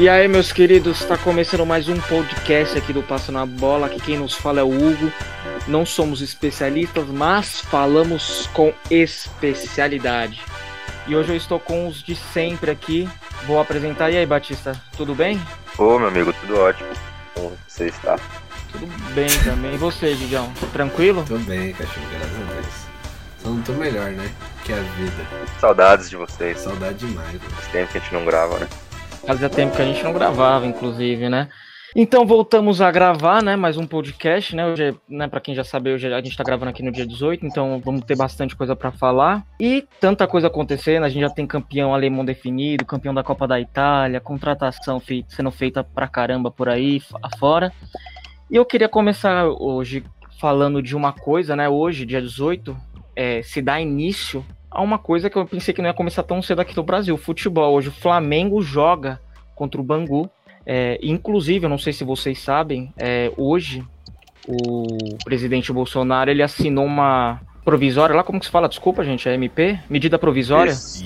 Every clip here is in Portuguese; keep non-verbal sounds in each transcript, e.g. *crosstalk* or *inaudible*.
E aí, meus queridos, está começando mais um podcast aqui do Passo na Bola. Aqui quem nos fala é o Hugo. Não somos especialistas, mas falamos com especialidade. E hoje eu estou com os de sempre aqui. Vou apresentar. E aí, Batista, tudo bem? Ô, meu amigo, tudo ótimo. Como você está? Tudo bem também. E você, Gigião? Tranquilo? Tô bem, cachorro, graças a Deus. Só não tô melhor, né? Que a vida. Saudades de vocês. Saudade demais, mano. Faz tempo que a gente não grava, né? Fazia tempo que a gente não gravava, inclusive, né? Então voltamos a gravar, né? Mais um podcast, né? Hoje, né, para quem já sabe, hoje a gente tá gravando aqui no dia 18, então vamos ter bastante coisa para falar. E tanta coisa acontecendo, a gente já tem campeão alemão definido, campeão da Copa da Itália, contratação feita, sendo feita pra caramba por aí afora. E eu queria começar hoje falando de uma coisa, né? Hoje, dia 18, é, se dá início a uma coisa que eu pensei que não ia começar tão cedo aqui no Brasil, futebol. Hoje o Flamengo joga contra o Bangu. É, inclusive, eu não sei se vocês sabem, é, hoje o presidente Bolsonaro ele assinou uma provisória, lá como que se fala, desculpa gente, é MP? Medida provisória? Isso.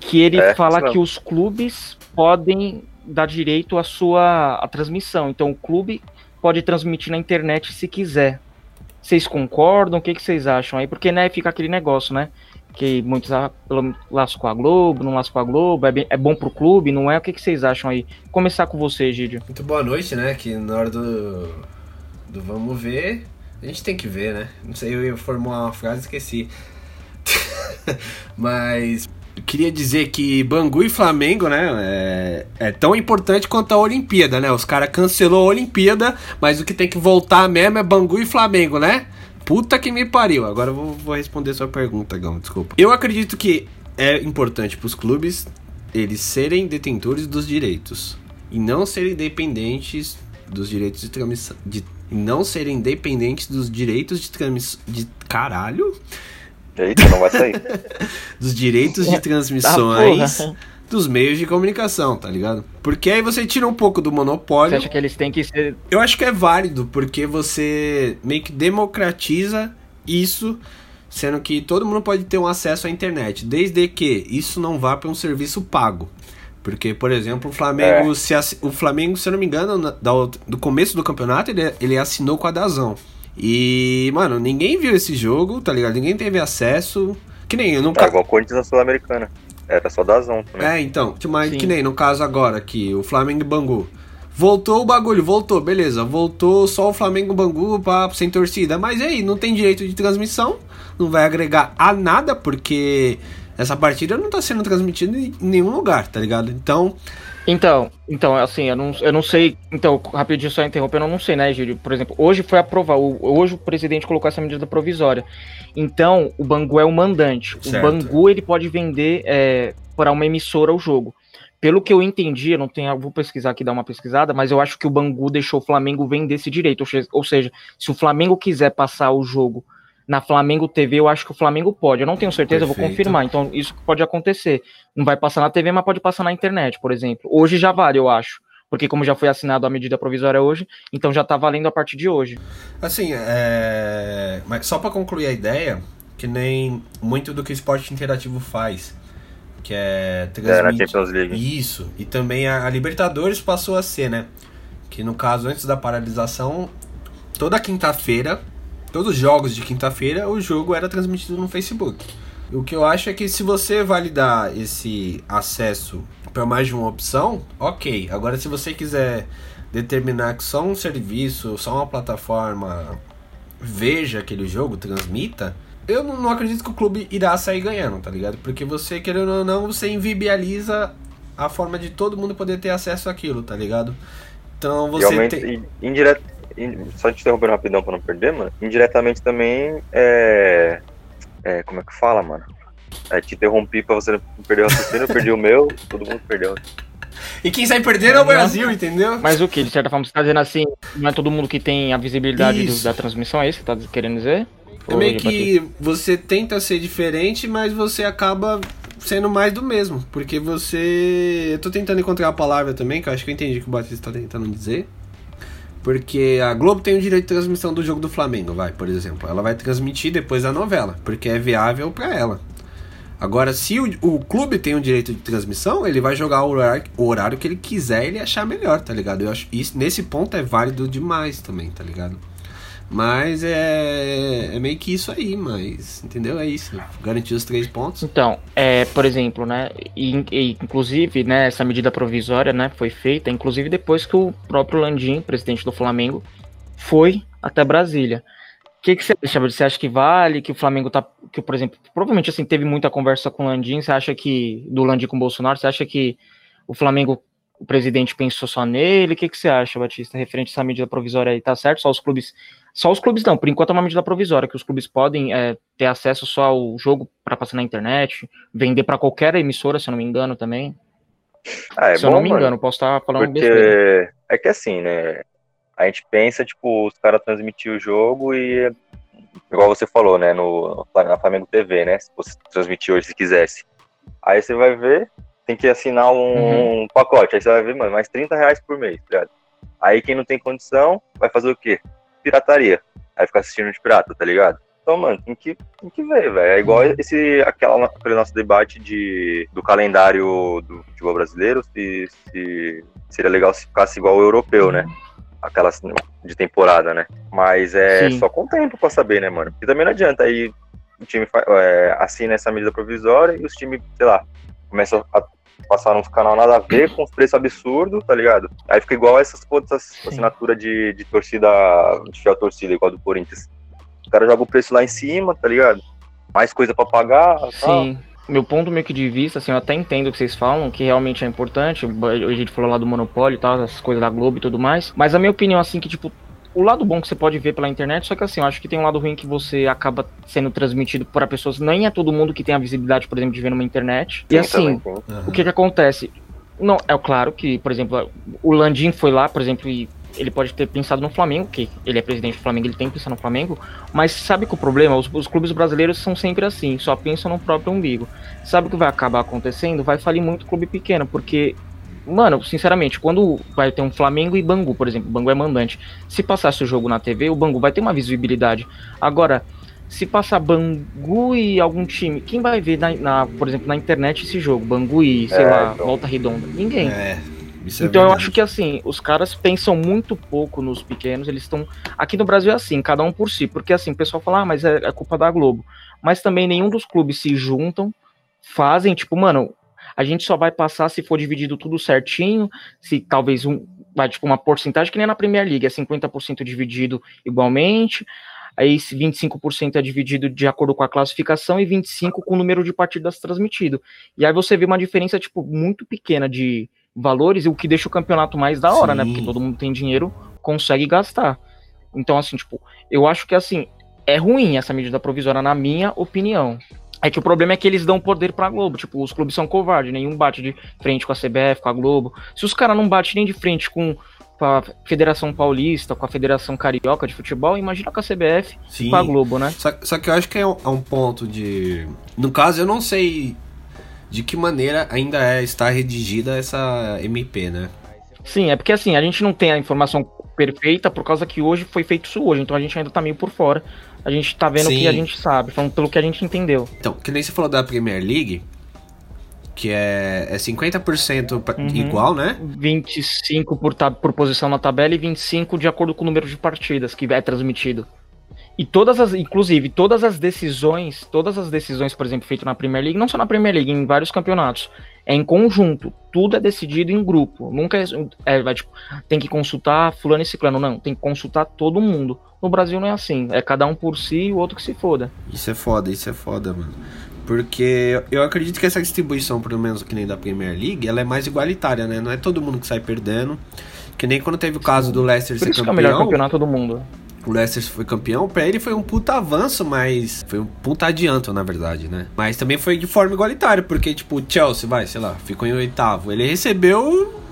Que ele É, fala isso que os clubes podem dar direito à sua à transmissão. Então o clube pode transmitir na internet se quiser. Vocês concordam? O que, que vocês acham aí? Porque, né, fica aquele negócio, né? Que muitos ah, com a Globo, não laço com a Globo, é, bem- é bom pro clube, não é? O que, que vocês acham aí? Começar com você, Gídio. Muito boa noite, né? Que na hora do, do vamos ver, a gente tem que ver, né? Não sei, eu ia formular uma frase e esqueci. *laughs* Mas queria dizer que Bangu e Flamengo, né? É, é tão importante quanto a Olimpíada, né? Os caras cancelou a Olimpíada, mas o que tem que voltar mesmo é Bangu e Flamengo, né? Puta que me pariu. Agora eu vou, vou responder sua pergunta, Gão, desculpa. Eu acredito que é importante pros clubes eles serem detentores dos direitos e não serem dependentes dos direitos de transmissão. De, não serem dependentes dos direitos de transmissão. De caralho? Eita, não vai sair. *laughs* Dos direitos de Tá, transmissões dos meios de comunicação, tá ligado? Porque aí você tira um pouco do Você monopólio. acha que eles têm que ser. Eu acho que é válido, porque você meio que democratiza isso, sendo que todo mundo pode ter um acesso à internet, desde que isso não vá para um serviço pago. Porque, por exemplo, o Flamengo, se assi- o Flamengo, se eu não me engano, na- da do começo do campeonato, ele, ele assinou com a Dazão. E, mano, ninguém viu esse jogo, tá ligado? Ninguém teve acesso. Que nem eu É nunca. igual o Corinthians na Sul-Americana. Era só Dazão também. É, então, mas Sim. que nem no caso agora, que o Flamengo e Bangu. Voltou o bagulho, voltou, beleza. Voltou só o Flamengo e Bangu pra, sem torcida. Mas e aí, não tem direito de transmissão, não vai agregar a nada, porque essa partida não tá sendo transmitida em nenhum lugar, tá ligado? Então, Então, então, assim, eu não, eu não sei. Então, rapidinho só interrompendo, eu não sei, né, Gídio? Por exemplo, hoje foi aprovado. Hoje o presidente colocou essa medida provisória. Então, o Bangu é o mandante. Certo. O Bangu ele pode vender é, para uma emissora o jogo. Pelo que eu entendi, eu não tenho, vou pesquisar aqui, dar uma pesquisada, mas eu acho que o Bangu deixou o Flamengo vender esse direito. Ou seja, se o Flamengo quiser passar o jogo na Flamengo TV, eu acho que o Flamengo pode. Eu não tenho certeza, eu vou Perfeito. confirmar. Então, isso pode acontecer. Não vai passar na TV, mas pode passar na internet, por exemplo. Hoje já vale, eu acho. Porque como já foi assinado a medida provisória hoje, então já tá valendo a partir de hoje. assim, é. Mas só pra concluir a ideia, que nem muito do que o esporte interativo faz, que é transmitir. Isso, e também a, a Libertadores passou a ser, né? Que no caso, antes da paralisação, toda quinta-feira, todos os jogos de quinta-feira, o jogo era transmitido no Facebook. O que eu acho é que se você validar esse acesso para mais de uma opção, ok. Agora, se você quiser determinar que só um serviço, só uma plataforma veja aquele jogo, transmita, eu não, acredito que o clube irá sair ganhando, tá ligado? Porque você, querendo ou não, você invibializa a forma de todo mundo poder ter acesso àquilo, tá ligado? Então você aumenta, tem. e indireto, in- só te interrompendo rapidão pra não perder, mano. Indiretamente também é. é como é que fala, mano? É, te interrompi pra você não perder o raciocínio, eu perdi o meu, *laughs* todo mundo perdeu. E quem sai perdendo é o Brasil, entendeu? Mas o que? De certa forma, você tá dizendo assim, não é todo mundo que tem a visibilidade do- da transmissão, é isso que tá querendo dizer? É meio que você tenta ser diferente, mas você acaba sendo mais do mesmo. Porque você. Eu tô tentando encontrar a palavra também, que eu acho que eu entendi o que o Batista tá tentando dizer. Porque a Globo tem o direito de transmissão do jogo do Flamengo, vai, por exemplo. Ela vai transmitir depois da novela, porque é viável para ela. Agora, se o, o, clube tem o direito de transmissão, ele vai jogar o horário, o horário que ele quiser ele achar melhor, tá ligado? Eu acho isso nesse ponto é válido demais também, tá ligado? Mas é, é meio que isso aí, mas entendeu? É isso. Garantir os três pontos. Então, é, por exemplo, né? E, e, inclusive, né, essa medida provisória, né, foi feita, inclusive depois que o próprio Landim, presidente do Flamengo, foi até Brasília que, que você acha? Você acha que vale? Que o Flamengo tá. Que, por exemplo, provavelmente assim, teve muita conversa com o Landim. Você acha que. Do Landim com o Bolsonaro, você acha que o Flamengo, o presidente pensou só nele? O que, que você acha, Batista, referente a essa medida provisória aí? Tá certo? Só os clubes. Só os clubes não, por enquanto é uma medida provisória, que os clubes podem é, ter acesso só ao jogo para passar na internet, vender para qualquer emissora, se eu não me engano, também. Ah, é se bom, eu não me mano, engano, posso estar falando porque besteira. É que assim, né? a gente pensa, tipo, os caras transmitir o jogo e, igual você falou, né, no, na Flamengo TV, né, se você transmitir hoje se quisesse. Aí você vai ver, tem que assinar um, uhum. pacote, aí você vai ver, mano, mais 30 reais por mês, tá ligado? Aí quem não tem condição, vai fazer o quê? Pirataria. Aí ficar assistindo de pirata, tá ligado? Então, mano, tem que, tem que ver, velho. É igual esse, aquela, aquele nosso debate de, do calendário do futebol brasileiro, se, se seria legal se ficasse igual o europeu, né? aquelas de temporada, né? Mas é Sim. só com o tempo pra saber, né, mano? E também não adianta aí o time é, assina essa medida provisória e os times, sei lá, começam a passar uns canal nada a ver com os preços absurdos, tá ligado? Aí fica igual essas outras assinaturas de, de torcida, de fiel torcida, igual do Corinthians. O cara joga o preço lá em cima, tá ligado? Mais coisa para pagar. Sim. Tal meu ponto meio que de vista, assim, eu até entendo o que vocês falam, que realmente é importante. A gente falou lá do monopólio e tal, essas coisas da Globo e tudo mais. Mas a minha opinião, assim, que, tipo, o lado bom que você pode ver pela internet, só que assim, eu acho que tem um lado ruim que você acaba sendo transmitido para pessoas. Nem é todo mundo que tem a visibilidade, por exemplo, de ver numa internet. Sim, e assim, uhum. o que que acontece? Não, é claro que, por exemplo, o Landim foi lá, por exemplo, e ele pode ter pensado no Flamengo, que ele é presidente do Flamengo, ele tem que pensar no Flamengo, mas sabe que o problema, os, os, clubes brasileiros são sempre assim, só pensam no próprio umbigo. Sabe o que vai acabar acontecendo? Vai falir muito clube pequeno, porque, mano, sinceramente, quando vai ter um Flamengo e Bangu, por exemplo, o Bangu é mandante, se passasse o jogo na TV, o Bangu vai ter uma visibilidade. Agora, se passar Bangu e algum time, quem vai ver, na, na por exemplo, na internet esse jogo? Bangu e, sei é, lá, então... Volta Redonda? Ninguém. É. É então é eu acho que assim, os caras pensam muito pouco nos pequenos, eles estão. Aqui no Brasil é assim, cada um por si, porque assim, o pessoal fala, ah, mas é, é culpa da Globo. Mas também nenhum dos clubes se juntam, fazem, tipo, mano, a gente só vai passar se for dividido tudo certinho, se talvez um. Vai, tipo, uma porcentagem que nem na Premier League, é 50% dividido igualmente, aí 25% é dividido de acordo com a classificação e 25% com o número de partidas transmitido. E aí você vê uma diferença, tipo, muito pequena de valores e o que deixa o campeonato mais da hora, Sim. né? Porque todo mundo tem dinheiro, consegue gastar. Então, assim, tipo, eu acho que assim, é ruim essa medida provisória, na minha opinião. É que o problema é que eles dão poder pra Globo. Tipo, os clubes são covardes, nenhum bate de frente com a CBF, com a Globo. Se os caras não batem nem de frente com, a Federação Paulista, com a Federação Carioca de Futebol, imagina com a CBF Sim. e com a Globo, né? Só, só que eu acho que é um, é um ponto de. No caso, eu não sei de que maneira ainda é, está redigida essa MP, né? Sim, é porque assim, a gente não tem a informação perfeita por causa que hoje foi feito isso hoje, então a gente ainda tá meio por fora. A gente tá vendo Sim. o que a gente sabe, falando pelo que a gente entendeu. Então, que nem você falou da Premier League, que é, é 50% uhum. igual, né? 25 por, por posição na tabela e 25 de acordo com o número de partidas que é transmitido. E todas as, inclusive, todas as decisões, todas as decisões, por exemplo, feitas na Premier League, não só na Premier League, em vários campeonatos, é em conjunto. Tudo é decidido em grupo. Nunca é, é vai, tipo, tem que consultar fulano e ciclano. Não, tem que consultar todo mundo. No Brasil não é assim. É cada um por si e o outro que se foda. Isso é foda, isso é foda, mano. Porque eu acredito que essa distribuição, pelo menos que nem da Premier League, ela é mais igualitária, né? Não é todo mundo que sai perdendo. Que nem quando teve o caso do Leicester Por ser isso campeão. Que é o melhor campeonato do mundo o Leicester foi campeão, pra ele foi um puta avanço, mas foi um puta adianto, na verdade, né? Mas também foi de forma igualitária, porque, tipo, o Chelsea, vai, sei lá, ficou em oitavo. Ele recebeu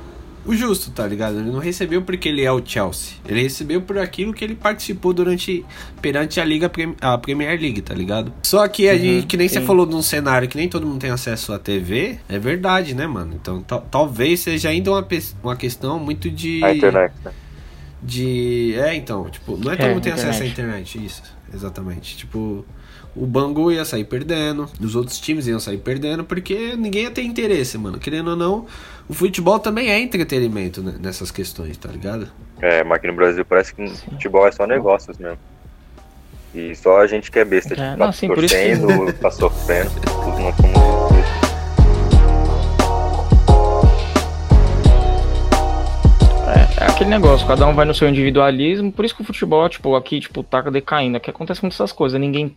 o justo, tá ligado? Ele não recebeu porque ele é o Chelsea. Ele recebeu por aquilo que ele participou durante perante a liga a Premier League, tá ligado? Só que a uhum, gente, que nem sim. você falou num cenário que nem todo mundo tem acesso à TV, é verdade, né, mano? Então talvez seja ainda uma, uma questão muito de a internet, né? De. É, então, tipo, não é todo É, mundo tem acesso à internet. isso, exatamente. Tipo, o Bangu ia sair perdendo, os outros times iam sair perdendo, porque ninguém ia ter interesse, mano. Querendo ou não, o futebol também é entretenimento né, nessas questões, tá ligado? É, mas aqui no Brasil parece que futebol é só negócios mesmo. E só a gente que é besta, É, tipo, não, tá sim, por isso que- torcendo, *laughs* tá sofrendo. Tudo nós somos. Aquele negócio, cada um vai no seu individualismo, por isso que o futebol, tipo, aqui, tipo, tá decaindo. Aqui acontece muitas essas coisas, ninguém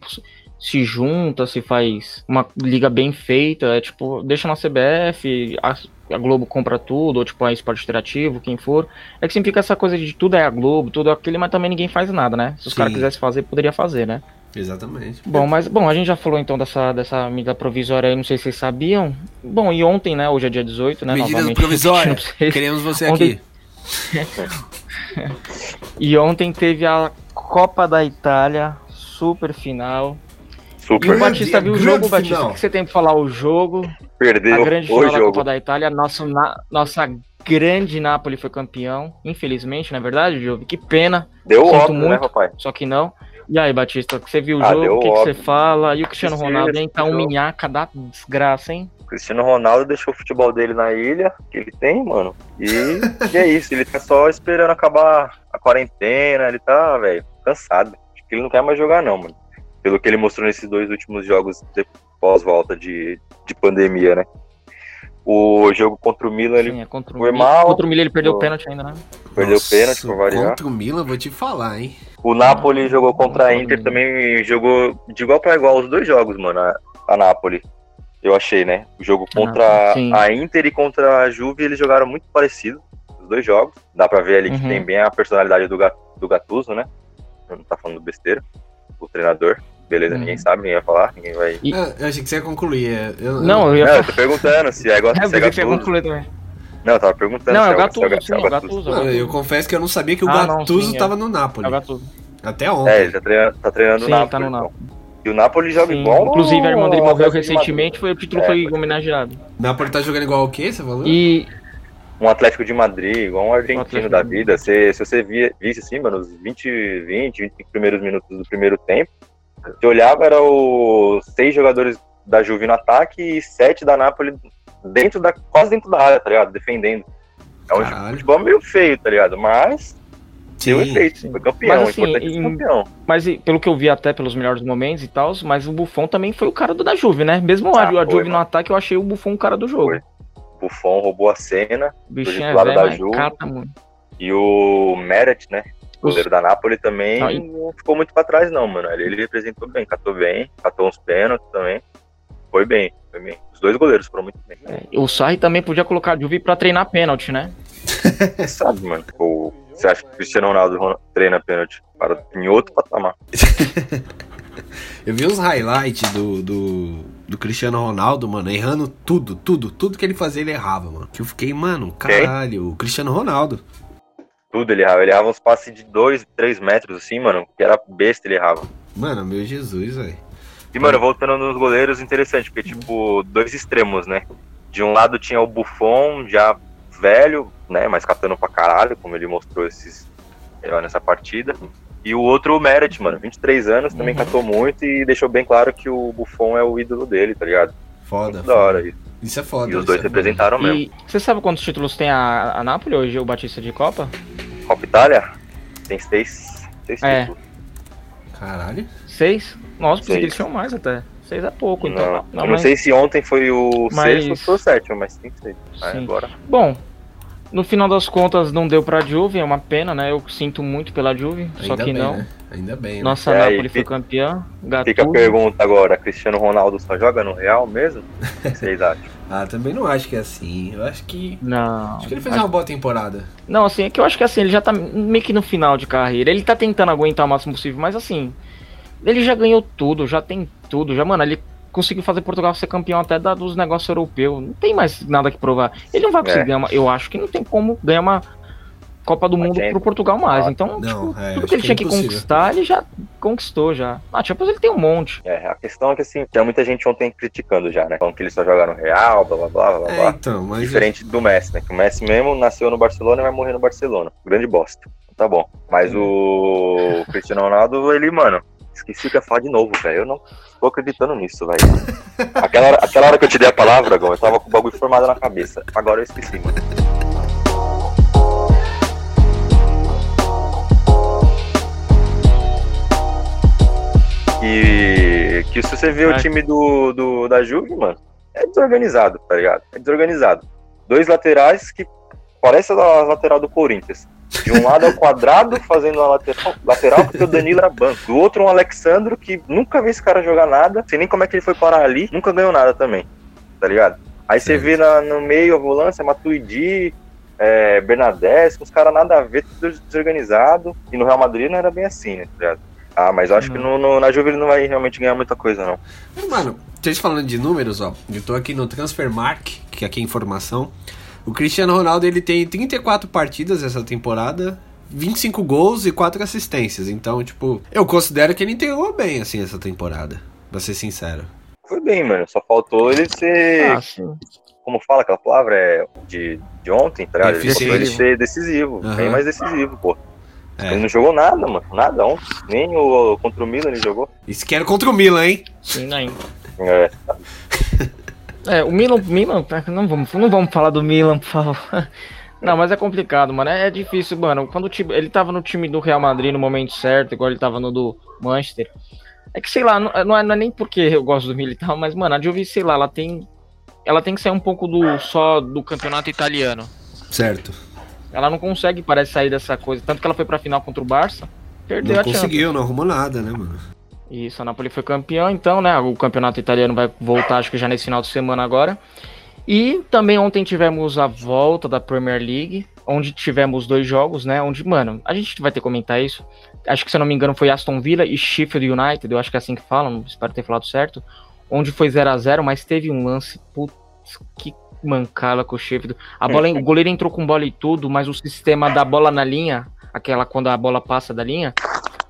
se junta, se faz uma liga bem feita, é tipo, deixa na CBF, a, a Globo compra tudo, ou tipo, a Esporte Interativo, quem for. É que sempre fica essa coisa de tudo é a Globo, tudo é aquele, mas também ninguém faz nada, né? Se os caras quisessem fazer, poderia fazer, né? Exatamente. Bom, mas bom, a gente já falou então dessa, dessa medida provisória aí, não sei se vocês sabiam. Bom, e ontem, né? Hoje é dia 18, né? Medida novamente, *laughs* provisória. Queremos você Ontem- aqui. *laughs* E ontem teve a Copa da Itália, super final. E Super. o Batista viu o grande jogo, Batista. final. O que você tem pra falar? O jogo, a Perdeu grande o final da. Copa da Itália. Nosso, na- nossa grande Napoli foi campeão. Infelizmente, não é verdade, Jovem? Que pena, Deu Sinto óbvio, né, muito. rapaz? só que não. E aí, Batista, você viu o Ah, jogo? O que, que você fala? E o Cristiano Ronaldo, hein? Tá um minhaca da desgraça, hein? Cristiano Ronaldo deixou o futebol dele na ilha, que ele tem, mano. E, e é isso, ele tá só esperando acabar a quarentena, ele tá, velho, cansado. Acho que ele não quer mais jogar, não, mano. Pelo que ele mostrou nesses dois últimos jogos de pós-volta de, de pandemia, né? O jogo contra o Milan, ele Sim, é contra o foi Milan. mal. Contra o Milan ele perdeu o pênalti ainda, né? perdeu o Nossa, pênalti, por variar. Contra o Milan, vou te falar, hein? O Napoli jogou contra a Napoli. Inter também, jogou de igual pra igual os dois jogos, mano, a, a Napoli. Eu achei, né? O jogo contra sim. a Inter e contra a Juve, eles jogaram muito parecido, os dois jogos. Dá pra ver ali que Uhum. tem bem a personalidade do, do Gattuso, né? Eu não tá falando besteira. O treinador. Beleza, Uhum. ninguém sabe, ninguém vai falar, ninguém vai... E- Ah, eu achei que você ia concluir. é, Eu, Não, eu ia Não, eu tô perguntando se é igual *laughs* É, se é porque você ia Gattuso. concluir também. Não, eu tava perguntando Não, se é o se Gattuso, Ga- sim, é o Gattuso. Não, eu confesso que eu não sabia que o Ah, não, Gattuso sim, é. tava no Napoli. É o Gattuso. Até ontem. É, ele tá treinando, tá treinando Sim, o Napoli. tá no então. E o Napoli joga Sim, igual Inclusive, a irmã dele morreu recentemente, foi, o título É, foi pode- homenageado. Napoli tá jogando igual o quê? Você falou? E um Atlético de Madrid, igual um argentino Atlético da vida. Se, se você via, visse assim, mano, os 20, 20, 25 primeiros minutos do primeiro tempo, você olhava, era os seis jogadores da Juve no ataque e sete da Napoli dentro da, quase dentro da área, tá ligado? Defendendo. É um Caralho. futebol meio feio, tá ligado? Mas deu Sim. efeito, sim. foi campeão, Mas, assim, é em- campeão. Mas pelo que eu vi até pelos melhores momentos e tal, mas o Buffon também foi o cara do da Juve, né? Mesmo Ah, a, a Juve no mano. ataque, eu achei o Buffon o cara do jogo. Foi. Buffon roubou a cena O bichinho Do é lado da Juve. cata e o Meret, né? O goleiro da Napoli também Não, e- não ficou muito pra trás, não, mano. Ele, ele representou bem, catou bem, catou uns pênaltis também. Foi bem, foi bem. Os dois goleiros foram muito bem. é, O Sarri também podia colocar a Juve pra treinar pênalti, né? *laughs* Sabe, mano. O, você acha que o Cristiano Ronaldo ro- treina pênalti para em outro patamar? *laughs* Eu vi uns highlights do, do, do Cristiano Ronaldo, mano, errando tudo, tudo, tudo que ele fazia ele errava, mano. Que eu fiquei, mano, caralho, o Cristiano Ronaldo. Tudo ele errava. Ele errava uns passes de 2, 3 metros, assim, mano. Que era besta, ele errava. Mano, meu Jesus, velho. E, mano, voltando nos goleiros, interessante, porque, tipo, dois extremos, né? De um lado tinha o Buffon, já velho, né? Mas catando pra caralho, como ele mostrou esses, nessa partida. E o outro, o Meret, mano, 23 anos, também Uhum. catou muito e deixou bem claro que o Buffon é o ídolo dele, tá ligado? Foda, Muito da hora foda. isso. Isso é foda. E os dois é foda. representaram mesmo. E você sabe quantos títulos tem a, a Napoli hoje, o Batista de Copa? Copa Itália tem seis, seis É. títulos. Caralho. Seis? Nossa, pensei que eles tinham mais até. Seis é pouco, então. Não, Não, eu não mas- sei se ontem foi o Mas- sexto ou o sétimo, mas tem seis. Aí Sim. agora. Bom, no final das contas não deu pra Juve, é uma pena, né? Eu sinto muito pela Juve, só Ainda que bem, não. né? Ainda bem, né? Nossa É, Napoli foi campeã. Fica a Gattuso. pergunta agora, Cristiano Ronaldo só joga no Real mesmo? O que *laughs* vocês acham? Ah, também não acho que é assim. Eu acho que. Não. Acho que ele fez acho- uma boa temporada. Não, assim, é que eu acho que assim, ele já tá meio que no final de carreira. Ele tá tentando aguentar o máximo possível, mas assim, ele já ganhou tudo, já tem tudo. Já, mano, ele conseguiu fazer Portugal ser campeão até da- dos negócios europeus. Não tem mais nada que provar. Ele não vai conseguir É. ganhar uma. Eu acho que não tem como ganhar uma Copa do Mundo Champions. pro Portugal mais. Então, não, tipo, é, tudo que ele que tinha é que impossível. conquistar, ele já conquistou já. Ah, Champions ele tem um monte. É, a questão é que assim, tinha muita gente ontem criticando já, né? Falando que ele só joga no Real, blá blá blá blá É, blá. então, mas. Diferente do Messi, né? Que o Messi mesmo nasceu no Barcelona e vai morrer no Barcelona. Grande bosta. Tá bom. Mas o Cristiano Ronaldo, ele, mano, esqueci o que ia falar de novo, velho. Eu não tô acreditando nisso, velho. Aquela, hora- aquela hora que eu te dei a palavra, Gão, eu tava com o bagulho formado na cabeça. Agora eu esqueci, mano. Que, que se você vê o time do, do, da Juve, mano, é desorganizado, tá ligado? É desorganizado. Dois laterais que parece a lateral do Corinthians. De um lado é o quadrado fazendo a lateral, lateral porque o Danilo era banco. Do outro um Alexandro que nunca vi esse cara jogar nada. Sei nem como é que ele foi parar ali. Nunca ganhou nada também. Tá ligado? Aí você vê na- no meio a volância, Matuidi, é, Bernadette, os caras nada a ver, tudo desorganizado. E no Real Madrid não era bem assim, né? Tá ligado? Ah, mas eu acho que no, no- na Juve ele não vai realmente ganhar muita coisa, não. Mano, vocês falando de números, ó. Eu tô aqui no Transfermark, que aqui é informação. O Cristiano Ronaldo ele tem 34 partidas essa temporada, 25 gols e 4 assistências. Então, tipo, eu considero que ele entregou bem assim essa temporada, pra ser sincero. Foi bem, mano. Só faltou ele ser. Sim. como fala aquela palavra? É de, de ontem, tá ligado? Ele faltou ele ser decisivo. Aham. Bem mais decisivo, pô. É. Ele não jogou nada, mano. Nada ontem. Nem o contra o Milan ele jogou. Isso que era contra o Milan, hein? Sim, ainda. É. *laughs* É, o Milan, Milan, não vamos, não vamos falar do Milan, por favor. *laughs* Não, mas é complicado, mano. É difícil, mano. Quando o time, ele tava no time do Real Madrid no momento certo, igual ele tava no do Manchester. É que sei lá, não, não é, não é nem porque eu gosto do militar, mas mano, a Juve, sei lá, ela tem ela tem que sair um pouco do só do campeonato italiano. Certo. Ela não consegue, parece, sair dessa coisa. Tanto que ela foi pra final contra o Barça, perdeu Não a Champions. conseguiu, não arrumou nada, né, mano? Isso, a Napoli foi campeão, então, né? O campeonato italiano vai voltar, acho que já nesse final de semana agora. E também ontem tivemos a volta da Premier League, onde tivemos dois jogos, né? Onde, mano, a gente vai ter que comentar isso. Acho que, se eu não me engano, foi Aston Villa e Sheffield United, eu acho que é assim que falam, espero ter falado certo. Onde foi 0 a 0 mas teve um lance, putz, que mancala com o Sheffield. A *laughs* bola, o goleiro entrou com bola e tudo, mas o sistema da bola na linha, aquela quando a bola passa da linha,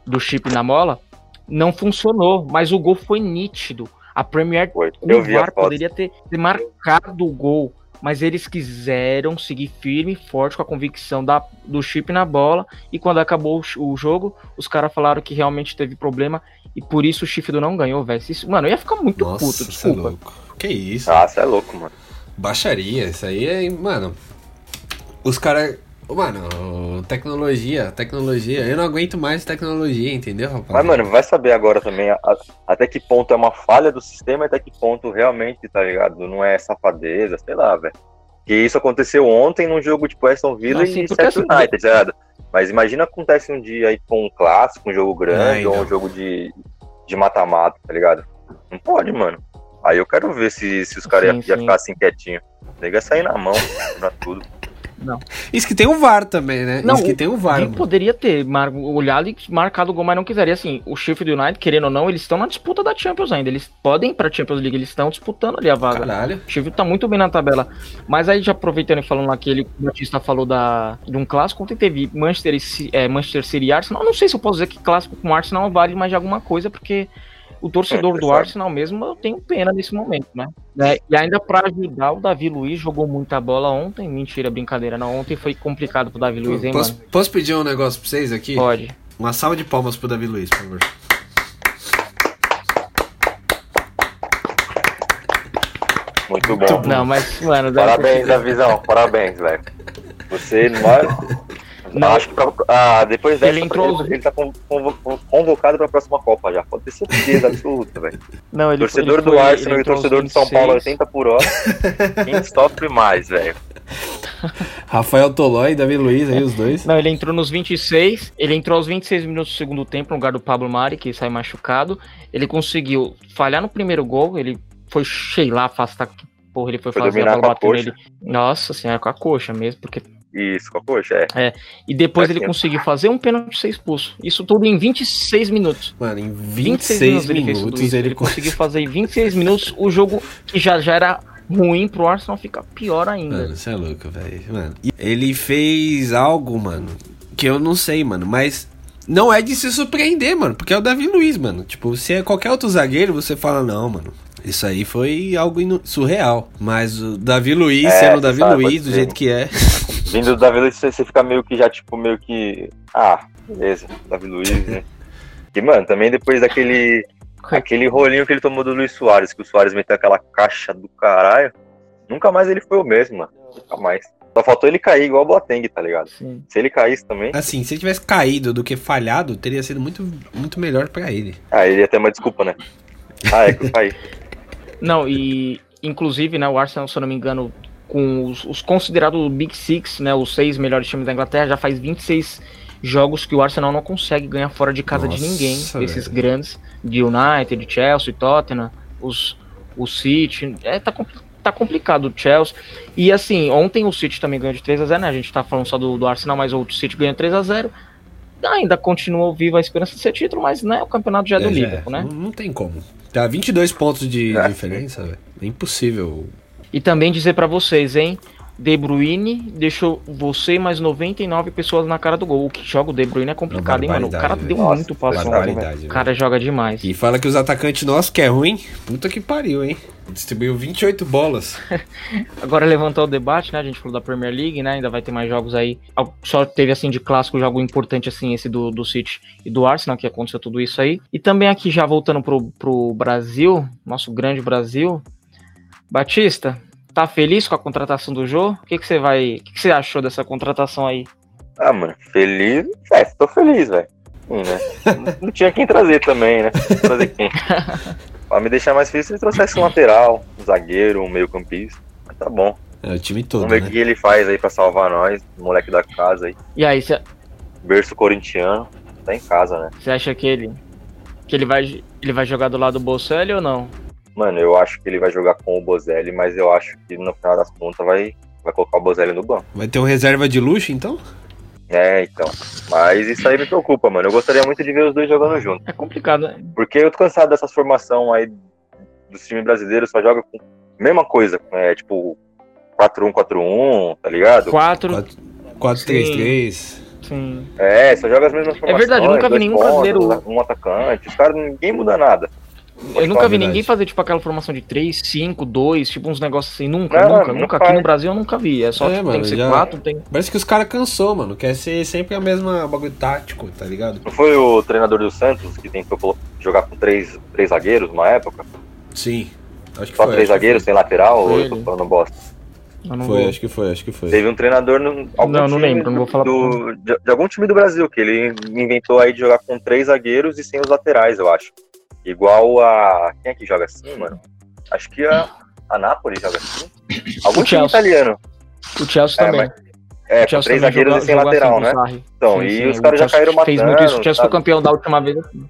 do chip na bola, não funcionou, mas o gol foi nítido. A Premier, Foi. o VAR poderia ter, ter marcado o gol, mas eles quiseram seguir firme e forte com a convicção da, do chip na bola. E quando acabou o, o jogo, os caras falaram que realmente teve problema e por isso o Sheffield não ganhou, velho. Mano, eu ia ficar muito Nossa, puto, é desculpa. louco. Que isso? Ah, você é louco, mano. Baixaria, isso aí é. Mano. Os caras. Mano, tecnologia, tecnologia. Eu não aguento mais tecnologia, entendeu, rapaz? Mas, mano, vai saber agora também a- a- até que ponto é uma falha do sistema e até que ponto realmente, tá ligado? Não é safadeza, sei lá, velho. Que isso aconteceu ontem num jogo tipo Aston Villa Não, sim, e Sheffield United, tá ligado? Mas imagina acontece um dia aí com um clássico, um jogo grande, É, ou um então. jogo de de mata-mata, tá ligado? Não pode, mano. Aí eu quero ver se, se os caras iam ia ficar assim quietinho. Nega sair na mão *laughs* pra tudo. Isso que tem o VAR também, né? Não, Isso que tem o VAR. Ele poderia ter mar- olhado e marcado o gol, mas não quiseria. Assim, o Sheffield United, querendo ou não, eles estão na disputa da Champions ainda. Eles podem ir pra Champions League, eles estão disputando ali a vaga. Caralho. O Sheffield tá muito bem na tabela. Mas aí, já aproveitando e falando lá que ele, o Batista falou da, de um clássico, ontem teve Manchester, é, Manchester City e Arsenal. Não sei se eu posso dizer que clássico com Arsenal vale mais de alguma coisa, porque o torcedor É, do. Arsenal mesmo eu tenho pena nesse momento, né? É, e ainda pra ajudar, o Davi Luiz jogou muita bola ontem. Mentira, brincadeira. Não, ontem foi complicado pro Davi Luiz, hein, Posso, mano? posso pedir um negócio pra vocês aqui? Pode. Uma salva de palmas pro Davi Luiz, por favor. Muito bom. Muito bom. Não, mas, mano, Davi- Parabéns, Davizão. Parabéns, velho. Você *laughs* não é. Não. Acho que pra- ah, depois dessa Ele entrou- ele, ele tá con- convo- convocado pra próxima Copa já. Pode ter certeza absoluta, velho. Não, ele Torcedor ele do foi- Arsenal ele e torcedor do São Paulo 26. 80 por hora. *laughs* Quem sofre mais, velho? Rafael Tolói e Davi Luiz, aí os dois. Não, ele entrou nos 26. Ele entrou aos 26 minutos do segundo tempo, no lugar do Pablo Mari, que sai machucado. Ele conseguiu falhar no primeiro gol. Ele foi, sei lá, afastar. que Porra, ele foi, Foi fazer a bola a bateu nele. Nossa senhora, com a coxa mesmo. Porque... Isso, com a coxa, é. E depois É ele conseguiu fazer um pênalti ser expulso. Isso tudo em 26 minutos. Mano, em 26 26 ele fez tudo minutos ele, Ele conseguiu *laughs* fazer em 26 minutos o jogo que já, já era ruim pro Arsenal, fica pior ainda. Mano, você é louco, velho. Mano, ele fez algo, mano, que eu não sei, mano, mas não é de se surpreender, mano, porque é o Davi Luiz, mano. Tipo, se é qualquer outro zagueiro, você fala, não, mano. Isso aí foi algo surreal. Mas o Davi Luiz, É, sendo o Davi sabe, Luiz, do ser. jeito que é. *laughs* Vindo do Davi Luiz, você fica meio que já, tipo, meio que. Ah, beleza, Davi Luiz, né? *laughs* E, mano, também depois daquele. Aquele rolinho que ele tomou do Luiz Soares, que o Soares meteu aquela caixa do caralho. Nunca mais ele foi o mesmo, mano. Nunca mais. Só faltou ele cair igual o Boateng, tá ligado? Sim. Se ele caísse também, Assim, se ele tivesse caído do que falhado, teria sido muito, muito melhor pra ele. ah, ele ia ter uma desculpa, né? Ah, é que eu caí. *laughs* Não, e inclusive, né, o Arsenal, se eu não me engano, com os, os considerados Big Six, né, os seis melhores times da Inglaterra, já faz 26 jogos que o Arsenal não consegue ganhar fora de casa de Nossa, ninguém, desses velho. grandes, de United, de Chelsea, Tottenham, os, o City, é, tá, tá complicado o Chelsea, e assim, ontem o City também ganhou de 3 a 0 né, a gente tá falando só do, do Arsenal, mas o City ganhou 3 a 0 ainda continua viva a esperança de ser título, mas né, o campeonato já é do É, é. Liverpool, né? Não, não tem como. Tá 22 pontos de É. *laughs* diferença, velho. É impossível. E também dizer pra vocês, hein? De Bruyne deixou você e mais 99 pessoas na cara do gol. O que joga o De Bruyne é complicado, hein, mano? O cara barbaridade, deu muito passo, velho. O cara joga demais. E fala que os atacantes nossos que é ruim. Puta que pariu, hein? Distribuiu 28 bolas. *laughs* Agora levantou o debate, né? A gente falou da Premier League, né? Ainda vai ter mais jogos aí. Só teve, assim, de clássico, jogo importante, assim, esse do, do City e do Arsenal, que aconteceu tudo isso aí. E também aqui, já voltando pro, pro Brasil, nosso grande Brasil. Batista, tá feliz com a contratação do Jô? O que que você vai... O que que você achou dessa contratação aí? Ah, mano, feliz. É, tô feliz, velho. Sim, né? *laughs* Não- tinha quem trazer também, né? Trazer quem? *laughs* pra me deixar mais feliz, se ele trouxesse um lateral, um zagueiro, um meio-campista. Mas tá bom. É o time todo, Vamos ver o né? que ele faz aí pra salvar nós, moleque da casa aí. E aí, você Berço corintiano, tá em casa, né? Você acha que ele que ele vai ele vai jogar do lado do Bocelli ou não? Mano, eu acho que ele vai jogar com o Bozelli, mas eu acho que no final das contas vai, vai colocar o Bozelli no banco. Vai ter um reserva de luxo, então? É, então. Mas isso aí me preocupa, mano. Eu gostaria muito de ver os dois jogando juntos. É complicado, né? Porque eu tô cansado dessas formação aí dos times brasileiros, só joga com mesma coisa, é, tipo 4-1-4-1, tá ligado? 4, 4-3-3. sim. É, só joga as mesmas É formações. verdade, eu nunca vi nenhum pontas, brasileiro- Um atacante, os caras, ninguém muda nada. Eu nunca vi ninguém fazer tipo aquela formação de 3, 5, 2, tipo uns negócios assim, nunca, Não, nunca, nunca faz. aqui no Brasil eu nunca vi. É só É, tipo, mano, tem que ser já- 4, tem Parece que os caras cansou, mano. Quer ser sempre a mesma bagulho tático, tá ligado? Não foi o treinador do Santos que tentou jogar com três, três zagueiros numa época? Sim. Acho que Só foi. três acho que zagueiros sem lateral? Ou eu tô Ele. falando bosta? Foi, vou. acho que foi, acho que foi. Teve um treinador no, algum Não, não time lembro, não vou falar do, de, de algum time do Brasil que ele inventou aí de jogar com três zagueiros e sem os laterais, eu acho. Igual a. Quem é que joga assim, mano? Acho que a, a Napoli joga assim. Algum O time Chelsea. italiano. O Chelsea É, também. mas- É, o com Chelsea três zagueiros e sem joga lateral, assim, né? Então, Sim, e sim, os o caras já Chelsea caíram Fez matando. muito isso, o Chelsea foi campeão da última vez. assim.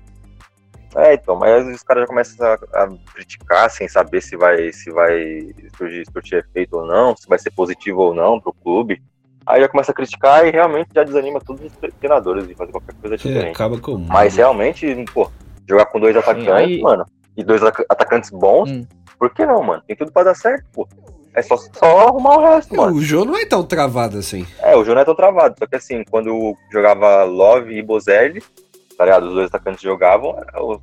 É, então, mas os caras já começam a, a criticar sem saber se vai, se vai surgir, surtir efeito ou não, se vai ser positivo ou não pro clube. Aí já começa a criticar e realmente já desanima todos os treinadores de fazer qualquer coisa É, diferente. acaba com. Mas realmente, pô, jogar com dois atacantes, aí- mano, e dois ata- atacantes bons, Hum. por que não, mano? Tem tudo pra dar certo, pô. É só, só arrumar o resto, mano. O jogo não é tão travado assim. É, o jogo não é tão travado, só que assim, quando jogava Love e Bozelli, tá ligado? Os dois atacantes jogavam, era,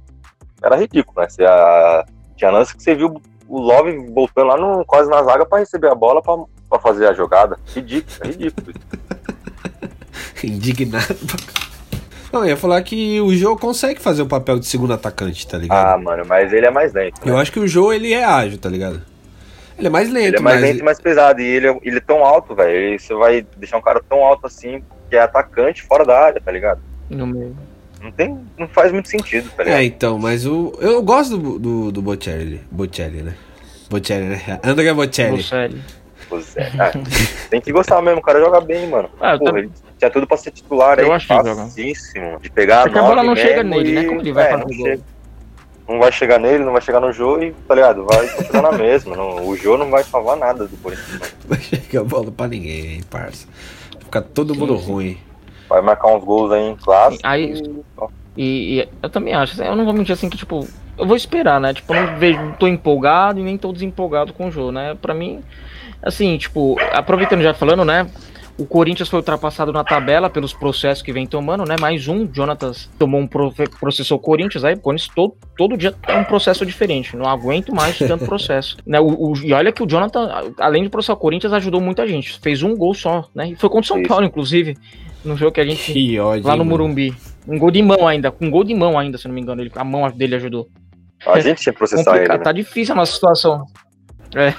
era ridículo, né? Você, a, tinha lance que você viu o Love voltando lá no, quase na zaga pra receber a bola pra, pra fazer a jogada. Ridículo, é ridículo. *laughs* Indignado. Não, eu ia falar que o jogo consegue fazer o papel de segundo atacante, tá ligado? ah, mano, mas ele é mais lento. né? Eu acho que o jogo ele é ágil, tá ligado? Ele é mais lento, Ele é mais mas lento e mais pesado. E ele, é- ele é tão alto, velho. Você vai deixar um cara tão alto assim, que é atacante fora da área, tá ligado? No meio. Não tem. Não faz muito sentido, tá ligado? É, então, mas o. Eu gosto do, do, do Bocelli. Bocelli, né? Bocelli, né? André Bocelli. Bocelli. Pois é. Ah, tem que gostar mesmo, o cara joga bem, mano. Ah, eu Porra, também- ele tinha tudo pra ser titular Eu aí, acho que joga. facíssimo. De pegar É que a bola não chega nele, né? e- Como ele vai é, fazer não gol? chega. Não vai chegar nele, não vai chegar no jogo e, tá ligado? Vai continuar na mesma. Não, o jogo não vai salvar nada do Corinthians. não. Vai chegar a bola pra ninguém, parça. Fica todo Sim, mundo sim. ruim. Vai marcar uns gols aí em clássico. Aí- e-. E, e eu também acho, assim, eu não vou mentir assim que, tipo, eu vou esperar, né? Tipo, eu não vejo, não tô empolgado e nem tô desempolgado com o jogo, né? Pra mim, assim, tipo, aproveitando já falando, né? O Corinthians foi ultrapassado na tabela pelos processos que vem tomando, né? Mais um, Jonatas tomou um processou o Corinthians, aí o Corinthians todo, todo dia é um processo diferente. Não aguento mais tanto *laughs* processo. né? O, o, e olha que o Jonathan, além de processar o Corinthians, ajudou muita gente. Fez um gol só, né? E foi contra o São Isso. Paulo, inclusive, no jogo que a gente. Que ódio, lá no Morumbi. Um gol de mão ainda, com um gol de mão ainda, se não me engano. Ele, a mão dele ajudou. A gente tinha processado ele. Né? Tá difícil a nossa situação. É.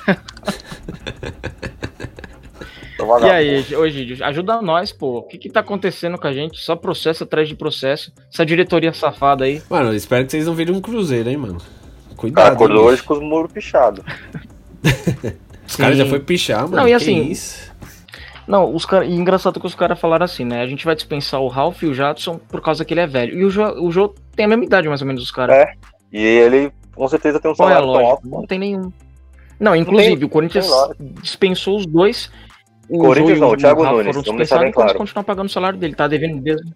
*laughs* e aí, hoje, ajuda nós, pô. O que que tá acontecendo com a gente? Só processo atrás de processo. Essa diretoria safada aí. Mano, eu espero que vocês não virem um cruzeiro, hein, mano. Cuidado. Cara, acordou hoje com os muros pichados. *laughs* os caras já foi pichar, mano. Não, e assim. Não, os cara... engraçado que os caras falaram assim, né? A gente vai dispensar o Ralph e o Jadson por causa que ele é velho. E o Jô, o Jô tem a mesma idade, mais ou menos, os caras. É. E ele com certeza tem um salário Qual é tão alto. Não tem nenhum. Não, inclusive, não tem, o Corinthians dispensou os dois o Corinthians não, o Thiago Nunes, vamos deixar bem claro. continuar pagando o salário dele, tá devendo mesmo.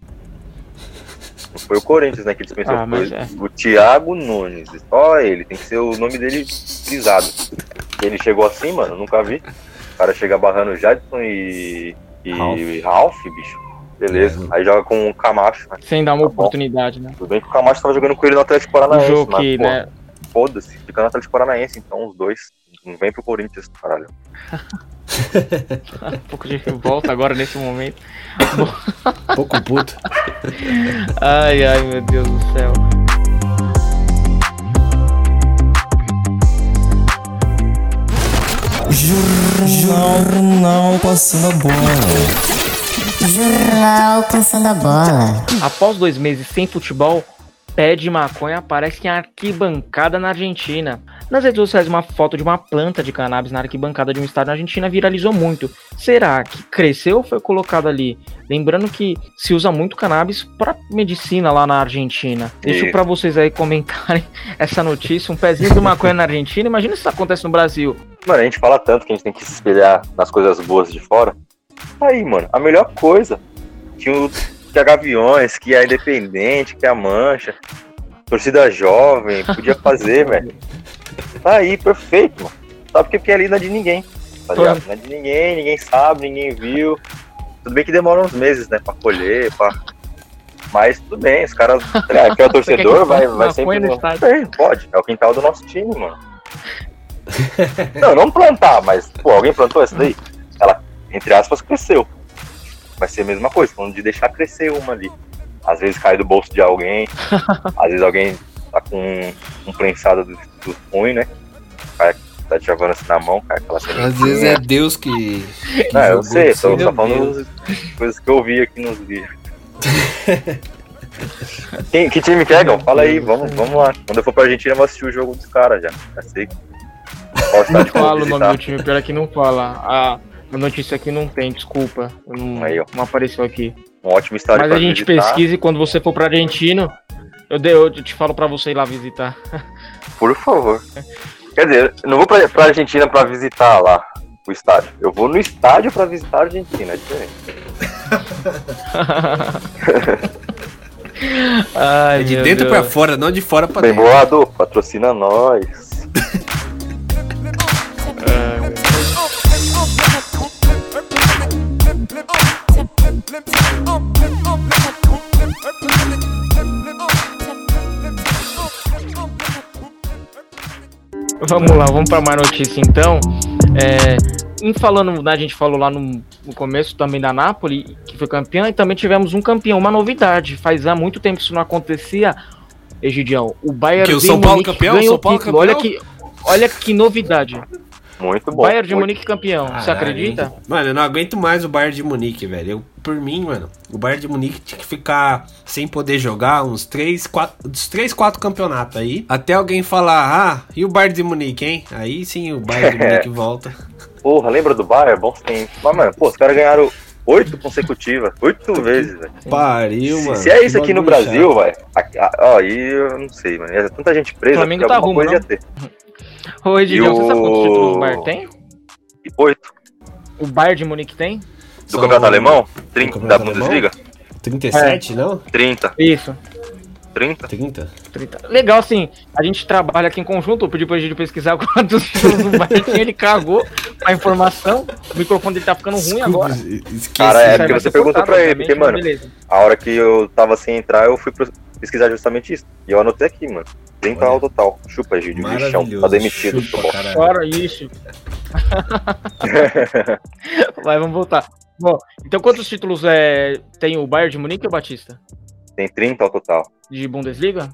Foi o Corinthians, né, que dispensou. Ah, é. O Thiago Nunes, só ele, tem que ser o nome dele frisado. Ele chegou assim, mano, nunca vi. O cara chega barrando Jadson e, e Ralph. Ralph, bicho. Beleza. Aí joga com o Camacho. Né? Sem dar uma tá oportunidade, bom. né? Tudo bem que o Camacho tava jogando com ele no Atlético Paranaense. O jogo mas, que, pô, né? Foda-se, fica no Atlético Paranaense, então os dois. Não vem pro Corinthians, caralho. *laughs* um pouco de revolta agora nesse momento. *laughs* pouco puto. ai, ai, meu Deus do céu. Jornal Passando a Bola. Jornal Passando a Bola. Após dois meses sem futebol, pé de maconha aparece em arquibancada na Argentina. Nas redes sociais, uma foto de uma planta de cannabis na arquibancada de um estádio na Argentina viralizou muito. Será que cresceu ou foi colocado ali? Lembrando que se usa muito cannabis para medicina lá na Argentina. Deixo para vocês aí comentarem *laughs* essa notícia. Um pezinho de maconha na Argentina. Imagina se isso acontece no Brasil. Mano, a gente fala tanto que a gente tem que se espelhar nas coisas boas de fora. Aí, mano, a melhor coisa. Tinha o que a Gaviões, que a Independente, que a Mancha. Torcida jovem, podia fazer, velho. Tá aí, perfeito, mano. Sabe porque, porque ali não é de ninguém. Tá ligado? Não é de ninguém, ninguém sabe, ninguém viu. Tudo bem que demora uns meses, né, pra colher, pra. Mas tudo bem, os caras. *laughs* É, que é o torcedor, vai, vai sempre. No... É, pode, é o quintal do nosso time, mano. *laughs* não, não plantar, mas, pô, alguém plantou essa daí? Ela, entre aspas, cresceu. Vai ser a mesma coisa, falando de deixar crescer uma ali. Às vezes cai do bolso de alguém, *laughs* às vezes alguém tá com um, um prensado do, do punho, né? O cara tá te jogando assim na mão, cara, aquela Às vezes é Deus que. que não, eu sei, tô só falando coisas que eu vi aqui nos vídeos. *laughs* Quem, que time quer, Gal? Fala aí, vamos, vamos lá. Quando eu for pra Argentina, eu vou assistir o jogo dos caras já. Já sei. Não fala o nome do time, pior é que não fala. A, a notícia aqui não tem, desculpa. Não, aí, não apareceu aqui. Um ótimo estádio Mas a gente visitar. pesquisa e quando você for pra Argentina, eu, eu te falo pra você ir lá visitar. Por favor. Quer dizer, eu não vou pra, pra Argentina pra visitar lá o estádio. Eu vou no estádio pra visitar a Argentina, é diferente. Ai, *laughs* é de dentro pra fora, não de fora pra Bem dentro. Bem patrocina nós. Vamos lá, vamos para mais notícia então. É, em falando, né, a gente falou lá no, no, começo também da Napoli, que foi campeã, e também tivemos um campeão, uma novidade. Faz há muito tempo que isso não acontecia, Egidião. O Bayern que o São Paulo campeão, ganhou São Paulo título. Campeão? Olha que, olha que novidade. Muito bom. Bayern de Munique campeão, Caralho. você acredita? Mano, eu não aguento mais o Bayern de Munique, velho. Eu, por mim, mano, o Bayern de Munique tinha que ficar sem poder jogar uns 3, 4, uns 3, 4 campeonatos aí. Até alguém falar, ah, e o Bayern de Munique, hein? Aí sim o Bayern de *laughs* Munique volta. Porra, lembra do Bayern? Bons tempos. Mas, mano, pô, os caras ganharam oito consecutivas, oito vezes, velho. Pariu, se, mano. Se é isso aqui no Brasil, velho, ó, aí eu não sei, mano. É tanta gente presa, o Flamengo tá rumo, coisa não? ia ter. Ô, Edilson, você sabe quantos títulos o Bayern tem? Oito. O Bayern de Munique tem? Do São... campeonato alemão? 30 da Bundesliga? 37, é. não? 30. Isso. 30? 30? 30. Legal, assim, a gente trabalha aqui em conjunto, eu pedi pra gente pesquisar *laughs* quantos títulos do Bayern tinha, ele cagou a informação, o microfone dele tá ficando ruim agora. esqueci. Cara, é porque você perguntou pra ele, porque, mano, beleza. A hora que eu tava sem entrar, eu fui pro- pesquisar justamente isso. E eu anotei aqui, mano. 30 Olha. ao total. Chupa, Gil, lixão. Maravilhoso. Tá demitido. Chupa, caralho. Fora isso. *laughs* Vai, vamos voltar. Bom, então quantos títulos é, tem o Bayern de Munique ou Batista? Tem 30 ao total. De Bundesliga?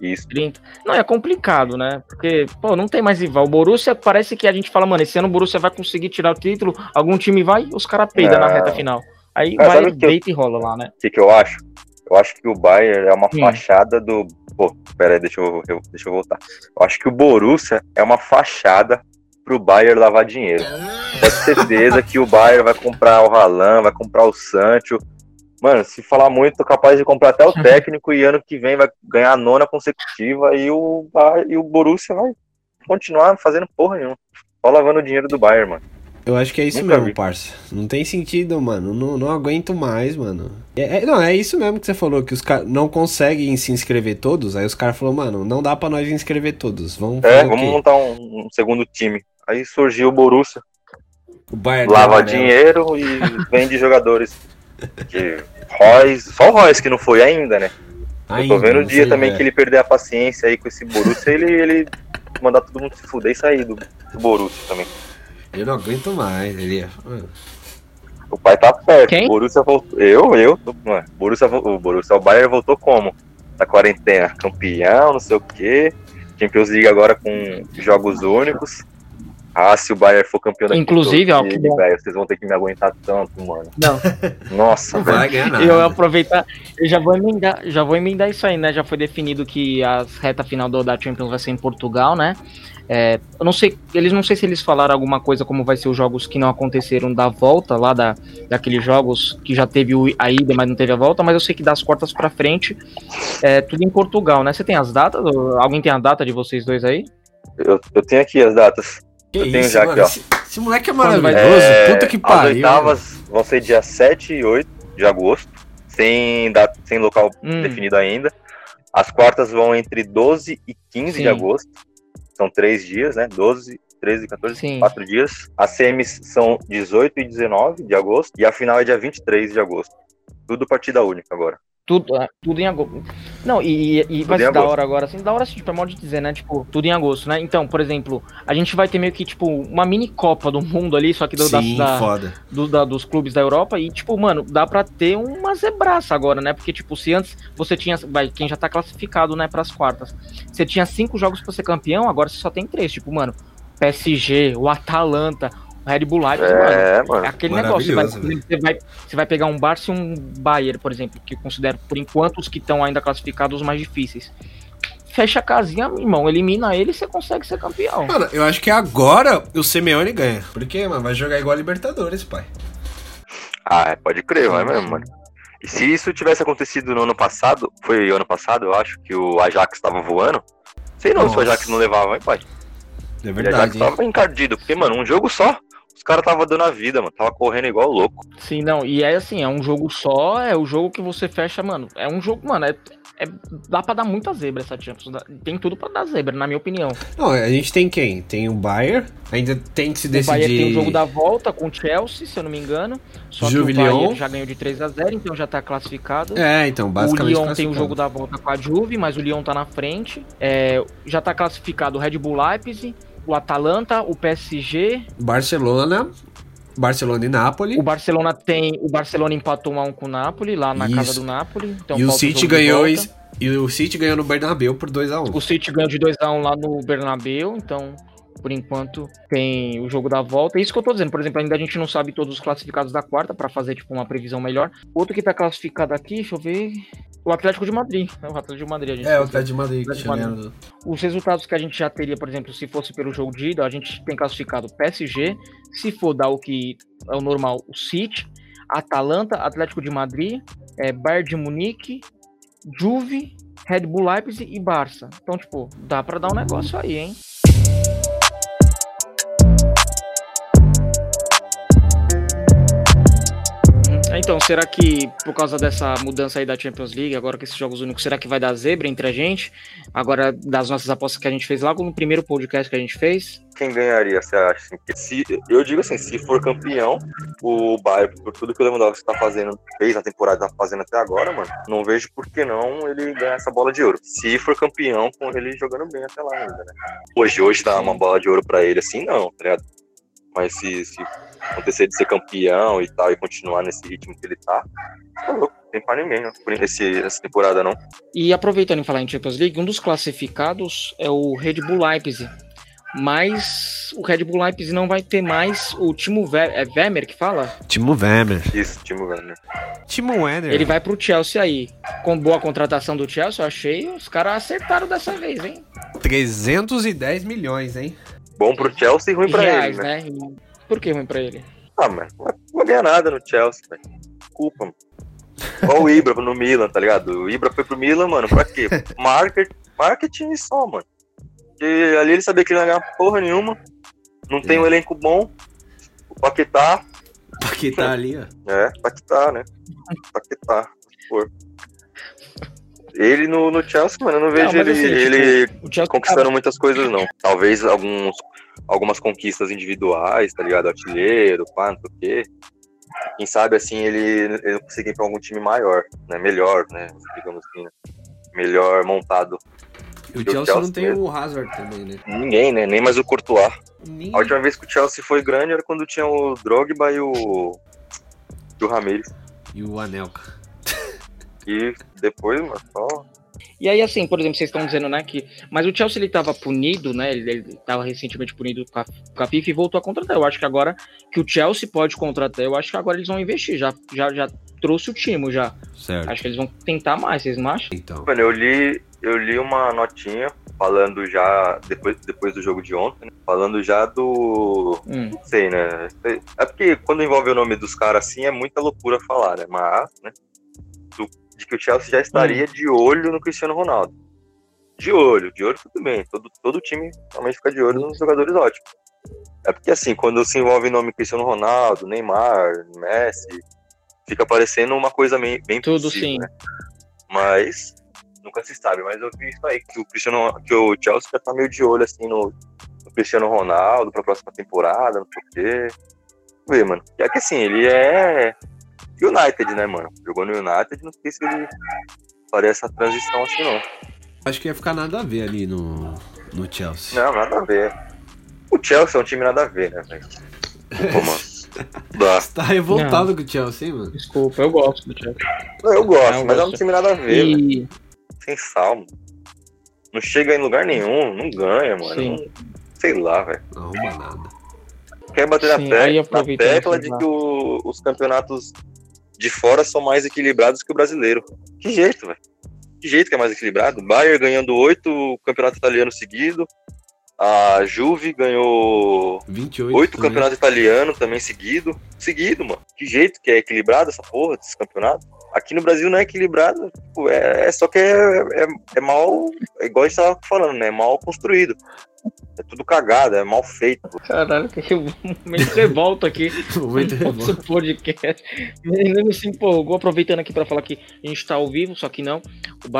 Isso. 30. Não, é complicado, né? Porque, pô, não tem mais rival. O Borussia parece que a gente fala, mano, esse ano o Borussia vai conseguir tirar o título, algum time vai, os caras peidam na reta final. Aí Cara, vai, o que eu- deita e rola lá, né? O que, que eu acho? Eu acho que o Bayern é uma Hum. fachada do. Pô, pera aí, deixa eu, eu- deixa eu voltar. Eu acho que o Borussia é uma fachada pro Bayern lavar dinheiro. Pode ter certeza que o Bayern vai comprar o Haaland, vai comprar o Sancho. Mano, se falar muito, tô capaz de comprar até o técnico e ano que vem vai ganhar a nona consecutiva e o, e o Borussia vai continuar fazendo porra nenhuma. Só lavando o dinheiro do Bayern, mano. Eu acho que é isso Nunca mesmo, vi. parça. Não tem sentido, mano. Não, não aguento mais, mano. É, é- não, é isso mesmo que você falou, que os caras não conseguem se inscrever todos. Aí os caras falaram, mano, não dá pra nós inscrever todos. Vamos É, vamos montar um, um segundo time. Aí surgiu o Borussia. O Bayern lava dinheiro e *laughs* vende jogadores. Que Royce, só o Royce que não foi ainda, né? eu Ainda, tô vendo o dia sei, também é. que ele perder a paciência aí com esse Borussia, ele, ele mandar todo mundo se fuder e sair do, do Borussia também. Eu não aguento mais, ele. é, O pai tá perto. Quem? O Borussia voltou. Eu, eu, mano, Borussia, vo- o Borussia, o Bayern voltou como? Na quarentena, campeão, não sei o quê. Champions League agora com jogos únicos. Ah, se o Bayern for campeão da Inclusive, ó, que velho, vocês vão ter que me aguentar tanto, mano. Não, Nossa, não velho. vai ganhar nada. eu aproveitar, eu já vou emendar, já vou emendar isso aí, né? Já foi definido que a reta final do, da Champions vai ser em Portugal, né? É, eu não sei, eles não sei se eles falaram alguma coisa como vai ser os jogos que não aconteceram da volta lá da daqueles jogos que já teve a ida, mas não teve a volta, mas eu sei que das quartas pra frente é tudo em Portugal, né? Você tem as datas? Alguém tem a data de vocês dois aí? Eu, eu tenho aqui as datas. Que Eu tenho isso, já mano. aqui, ó. Esse, esse moleque é maravilhoso. É, Puta que As pariu. oitavas vão ser dia 7 e 8 de agosto, sem, data, sem local Hum. definido ainda. As quartas vão entre 12 e 15 Sim. de agosto. São três dias, né? 12, 13, 14, Sim. quatro dias. As semis são 18 e 19 de agosto. E a final é dia 23 de agosto. Tudo partida única agora. Tudo, é, tudo em agosto. Não, e, e vai ser da hora agora, assim, da hora assim, tipo, é modo de dizer, né? Tipo, tudo em agosto, né? Então, por exemplo, a gente vai ter meio que, tipo, uma mini Copa do Mundo ali, só que do, da- Sim, da- foda. do- da- dos clubes da Europa. E, tipo, mano, dá pra ter uma zebraça agora, né? Porque, tipo, se antes você tinha. Vai, quem já tá classificado, né, pras quartas. Você tinha cinco jogos pra ser campeão, agora você só tem três. Tipo, mano, PSG, o Atalanta, Red Bull Leipzig, mano. É, mano. É aquele negócio, você vai, você, vai, você vai pegar um Barça e um Bayern, por exemplo, que eu considero, por enquanto, os que estão ainda classificados os mais difíceis. Fecha a casinha, meu irmão, elimina ele e você consegue ser campeão. Mano, eu acho que agora o Simeone ganha. Porque, mano, vai jogar igual a Libertadores, pai. Ah, é, pode crer, vai mesmo, mano. E se isso tivesse acontecido no ano passado, foi ano passado, eu acho, que o Ajax tava voando. Sei não se o Nossa. Ajax não levava, hein, pai? É O Ajax verdade, hein? tava encardido, porque, mano, um jogo só, os caras tava dando a vida, mano. Tava correndo igual louco. Sim, não, e é assim, é um jogo só, é o jogo que você fecha, mano. É um jogo, mano, é, é- dá pra dar muita zebra essa Champions. Tem tudo pra dar zebra, na minha opinião. Não, a gente tem quem? Tem o Bayern, ainda tem que se O Bayern decidir. tem o jogo da volta com o Chelsea, se eu não me engano. Só Juve que o Bayern já ganhou de 3 a 0 então já tá classificado. É, então, O basicamente. Lyon tem o jogo da volta com a Juve, mas o Lyon tá na frente. É, já tá classificado o Red Bull Leipzig, o Atalanta, o PSG. Barcelona, Barcelona e Napoli. O Barcelona tem. O Barcelona empatou 1 a 1 com o Napoli, lá na Isso. casa do Napoli. Então e o City ganhou e o City ganhou no Bernabéu por 2 a 1. O City ganhou de 2 a 1 lá no Bernabéu, então. Por enquanto tem o jogo da volta. É isso que eu tô dizendo. Por exemplo, ainda a gente não sabe todos os classificados da quarta pra fazer tipo uma previsão melhor. Outro que tá classificado aqui, deixa eu ver. O Atlético de Madrid. né? O Atlético de Madrid. A gente É, o. Atlético de Madrid que Atlético Madrid. Os resultados que a gente já teria, por exemplo, se fosse pelo jogo de ida, a gente tem classificado PSG, se for dar o que é o normal, o City, Atalanta, Atlético de Madrid, é, Bayern de Munique, Juve, Red Bull Leipzig e Barça. Então, tipo, dá pra dar um negócio aí, hein? Então, será que por causa dessa mudança aí da Champions League, agora com esses jogos únicos, será que vai dar zebra entre a gente? Agora, das nossas apostas que a gente fez logo no primeiro podcast que a gente fez? Quem ganharia, você acha? Assim? Se, eu digo assim, se for campeão, o Bayern, por tudo que o Lewandowski tá fazendo, fez na temporada, tá fazendo até agora, mano, não vejo por que não ele ganhar essa bola de ouro. Se for campeão, com ele jogando bem até lá ainda, né? Hoje, hoje dá uma bola de ouro pra ele assim, não, tá ligado? Mas se, se acontecer de ser campeão e tal, e continuar nesse ritmo que ele tá, tá louco, não tem pra ninguém, né? Por esse, essa temporada não. E aproveitando em falar em Champions League, um dos classificados é o Red Bull Leipzig. Mas o Red Bull Leipzig não vai ter mais o Timo Ver é Werner que fala? Timo Werner. Isso, Timo Werner. Timo Werner. Ele vai pro Chelsea aí. Com boa contratação do Chelsea, eu achei. Os caras acertaram dessa vez, hein? 310 milhões, hein? Bom pro Chelsea e ruim pra Reais, ele, né? né? Por que ruim pra ele? Ah, mas não vai ganhar nada no Chelsea, velho. Culpa, mano. Igual o Ibra no Milan, tá ligado? O Ibra foi pro Milan, mano, pra quê? *laughs* Market, marketing só, mano. Porque ali ele sabia que ele não ia ganhar porra nenhuma. Não tem um elenco bom. O Paquetá, Paquetá *laughs* ali, ó. é, Paquetá, né? Paquetá, por. Ele no, no Chelsea, mano, eu não vejo mas ele, assim, tipo, ele O Chelsea conquistando muitas coisas, não. Talvez alguns, algumas conquistas individuais, tá ligado? Artilheiro, pá, não sei o quê. Quem sabe, assim, ele, ele conseguir ir pra algum time maior, né? Melhor, né? Digamos assim, né? Melhor montado. E o Do Chelsea não Chelsea tem mesmo. o Hazard também, né? Ninguém, né? Nem mais o Courtois. Nem- A última vez que o Chelsea foi grande era quando tinha o Drogba e o, e o Ramirez. E o Anelka. E depois, mano, só... E aí, assim, por exemplo, vocês estão dizendo, né, que. Mas o Chelsea ele tava punido, né? Ele, ele tava recentemente punido com a, com a FIFA e voltou a contratar. Eu acho que agora que o Chelsea pode contratar, eu acho que agora eles vão investir. Já, já, já trouxe o time, já. Certo. Acho que eles vão tentar mais, vocês não acham? Então. Mano, eu li, eu li uma notinha falando já, depois, depois do jogo de ontem, né? falando já do. Hum. Não sei, né? É porque quando envolve o nome dos caras assim é muita loucura falar, né? Mas, né? do- de que o Chelsea já estaria de olho no Cristiano Ronaldo. De olho, de olho tudo bem. Todo, todo time realmente fica de olho nos jogadores ótimos. É porque assim, quando se envolve o nome Cristiano Ronaldo, Neymar, Messi, fica parecendo uma coisa bem, bem Tudo possível, sim. né? Mas nunca se sabe. Mas eu vi isso aí, que o Cristiano, que o Chelsea já tá meio de olho assim no, no Cristiano Ronaldo pra próxima temporada, não sei o quê. Vamos ver, mano. E é que assim, ele é United, né, mano? Jogou no United, não sei se ele faria essa transição assim, não. Acho que ia ficar nada a ver ali no, no Chelsea. Não, nada a ver. O Chelsea é um time nada a ver, né, velho? *laughs* Você tá revoltado com o Chelsea, hein, mano? Desculpa, eu gosto do Chelsea. Não, eu gosto, Não, mas é um gosto. time nada a ver, velho. E, Sem sal, mano. Não chega em lugar nenhum, não ganha, mano. Sim. Não- sei lá, velho. Não arruma nada. Quer bater Sim, na, te na tecla de que o- os campeonatos de fora são mais equilibrados que o brasileiro. Que jeito, velho? Que jeito que é mais equilibrado? Bayern ganhando oito campeonatos italianos seguidos. A Juve ganhou 28. oito também. campeonatos italianos também seguido. Seguido, mano. Que jeito que é equilibrado essa porra desses campeonatos? Aqui no Brasil não é equilibrado, tipo, é, é só que é, é, é mal, é igual a gente tava falando, né? É mal construído. É tudo cagado, é mal feito. caralho, que eu meio revolta aqui. *laughs* Momento revolta. podcast. Menino se empolgou, aproveitando aqui para falar que a gente tá ao vivo, só que não.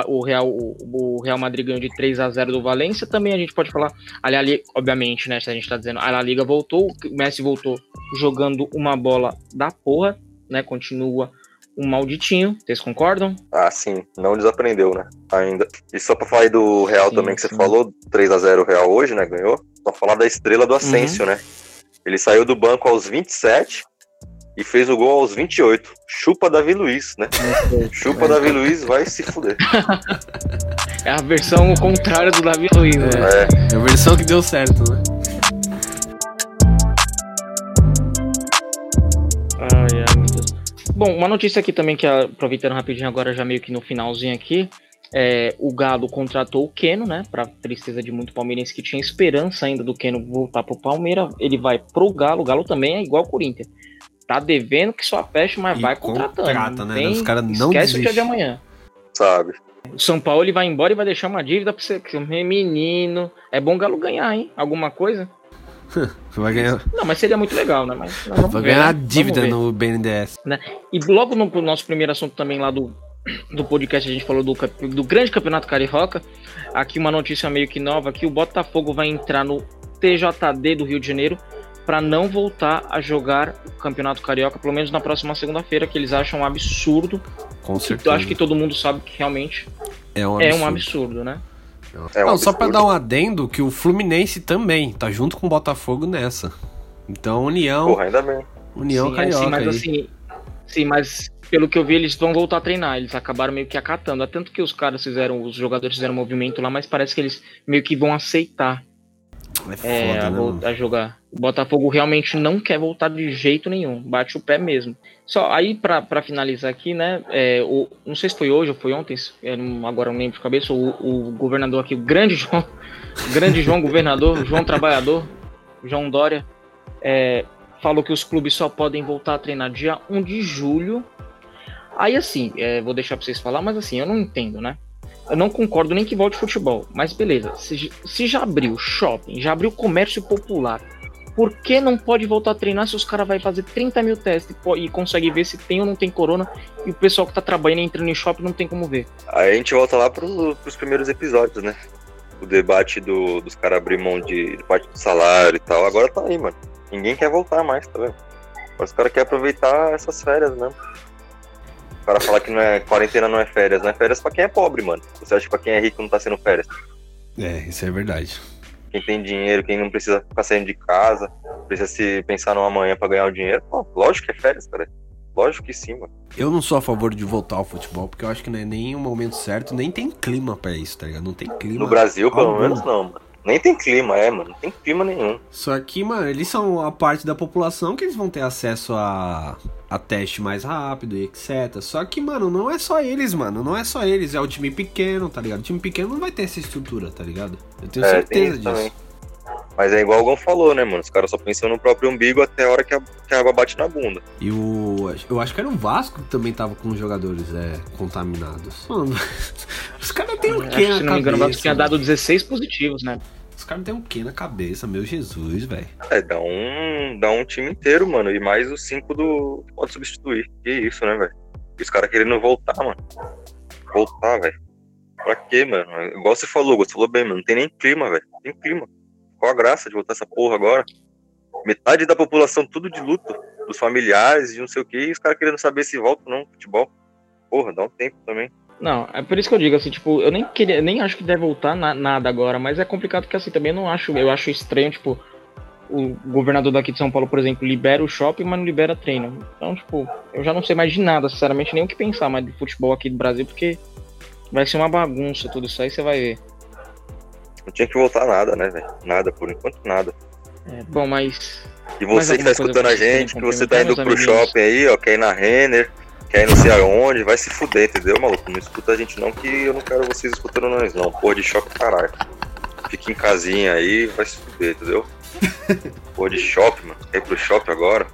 O, Real, o, o Real Madrid ganhou de 3 a 0 do Valência. Também a gente pode falar. Ali, ali, obviamente, né? Se a gente tá dizendo, a La Liga voltou, o Messi voltou jogando uma bola da porra, né? Continua um malditinho. Vocês concordam? Ah, sim, não desaprendeu, né? Ainda. E só pra falar aí do Real Sim, também que você sim. falou, 3x0 Real hoje, né? Ganhou. Só falar da estrela do Asensio, Uhum. né? Ele saiu do banco aos 27 e fez o gol aos 28. Chupa Davi Luiz, né? Chupa Davi Luiz, vai se fuder. *laughs* É a versão contrária do Davi Luiz, né? É, É a versão que deu certo, né? Bom, uma notícia aqui também que aproveitando rapidinho agora já meio que no finalzinho aqui, é, o Galo contratou o Keno, né, pra tristeza de muito palmeirense que tinha esperança ainda do Keno voltar pro Palmeiras, ele vai pro Galo, o Galo também é igual ao Corinthians. Tá devendo que só fecha, mas E vai contratando. contrata, né? tem- Os caras não Esquece o dia de amanhã. sabe? O São Paulo ele vai embora e vai deixar uma dívida pra você. que- Menino, é bom o Galo ganhar, hein? Alguma coisa? *laughs* Vai ganhar, Não, mas seria muito legal, né? Mas vai ver, ganhar né? Vamos dívida ver. no BNDES. E logo no nosso primeiro assunto também lá do, do podcast, a gente falou do, do grande campeonato carioca. Aqui uma notícia meio que nova, que o Botafogo vai entrar no TJD do Rio de Janeiro para não voltar a jogar o campeonato carioca, pelo menos na próxima segunda-feira, que eles acham um absurdo. Com certeza. eu acho que todo mundo sabe que realmente é um é absurdo. um absurdo, né? É um Não, só pra absurdo. dar um adendo que o Fluminense também tá junto com o Botafogo nessa. Então, União, Porra, ainda bem. União sim, Carioca sim, mas aí. assim, sim, mas pelo que eu vi, eles vão voltar a treinar. Eles acabaram meio que acatando. É tanto que os caras fizeram, os jogadores fizeram movimento lá, mas parece que eles meio que vão aceitar É foda, é, a, né, a jogar. O Botafogo realmente não quer voltar de jeito nenhum. Bate o pé mesmo. Só aí pra finalizar aqui, né? é, o, não sei se foi hoje ou foi ontem, não- agora não lembro de cabeça. O, o governador aqui, o grande João, *laughs* grande João governador, João Trabalhador, João Dória, é, falou que os clubes só podem voltar a treinar dia 1 de julho. Aí assim, é, vou deixar pra vocês falar, mas assim, eu não entendo, né? Eu não concordo nem que volte futebol, mas beleza. Se, se já abriu shopping, já abriu comércio popular, por que não pode voltar a treinar se os caras vão fazer 30 mil testes e e consegue ver se tem ou não tem corona e o pessoal que tá trabalhando e entrando em shopping não tem como ver? Aí a gente volta lá pro, pros primeiros episódios, né? O debate do, dos caras abrir mão de, de parte do salário e tal. Agora tá aí, mano. Ninguém quer voltar mais, tá vendo? Agora os caras querem aproveitar essas férias mesmo. O cara falar que não é, quarentena não é férias, não é férias pra quem é pobre, mano. Você acha que pra quem é rico não tá sendo férias? É, isso é verdade. Quem tem dinheiro, quem não precisa ficar saindo de casa, precisa se pensar no amanhã pra ganhar o dinheiro, pô, lógico que é férias, cara. Lógico que sim, mano. Eu não sou a favor de voltar ao futebol, porque eu acho que não é nem o momento certo, nem tem clima pra isso, tá ligado? Não tem clima. No Brasil, pelo algum. menos, não, mano. Nem tem clima, é, mano. Não tem clima nenhum. Só que, mano, eles são a parte da população que eles vão ter acesso a, a teste mais rápido e etc. Só que, mano, não é só eles, mano. Não é só eles. É o time pequeno, tá ligado? O time pequeno não vai ter essa estrutura, tá ligado? Eu tenho É, certeza isso disso. também. Mas é igual o Gon falou, né, mano? Os caras só pensam no próprio umbigo até a hora que a, que a água bate na bunda. E o. Eu acho que era o Vasco que também tava com jogadores é, contaminados. Mano, *laughs* os caras têm o Acho quê que, na se não me engano, o Vasco tinha dado 16 positivos, né? Caras têm o quê na cabeça, meu Jesus, velho. É, dá um, dá um time inteiro, mano. E mais os cinco do. Pode substituir. Que isso, né, velho? Os caras querendo voltar, mano. Voltar, velho. Pra quê, mano? Igual você falou, você falou bem, mano. Não tem nem clima, velho. Tem clima. Qual a graça de voltar essa porra agora? Metade da população tudo de luto. Dos familiares, de não sei o que. E os caras querendo saber se volta ou não futebol. Porra, dá um tempo também. Não, é por isso que eu digo assim, tipo, eu nem queria, nem acho que deve voltar na- nada agora, mas é complicado porque assim, também eu não acho, eu acho estranho, tipo, o governador daqui de São Paulo, por exemplo, libera o shopping, mas não libera treino. Então, tipo, eu já não sei mais de nada, sinceramente, nem o que pensar mais de futebol aqui do Brasil, porque vai ser uma bagunça tudo isso aí, você vai ver. Não tinha que voltar nada, né, velho? Nada, por enquanto, nada. É, bom, mas E você que tá escutando a gente, que você tá indo pro amiguinhos? shopping aí, ó, quer ir na Renner, quer ir não sei aonde, vai se fuder, entendeu, maluco? Não escuta a gente não, que eu não quero vocês escutando nós não. Porra de shopping, caralho. Fica em casinha aí, vai se fuder, entendeu? *laughs* Porra de shopping, mano. Quer ir pro shopping agora?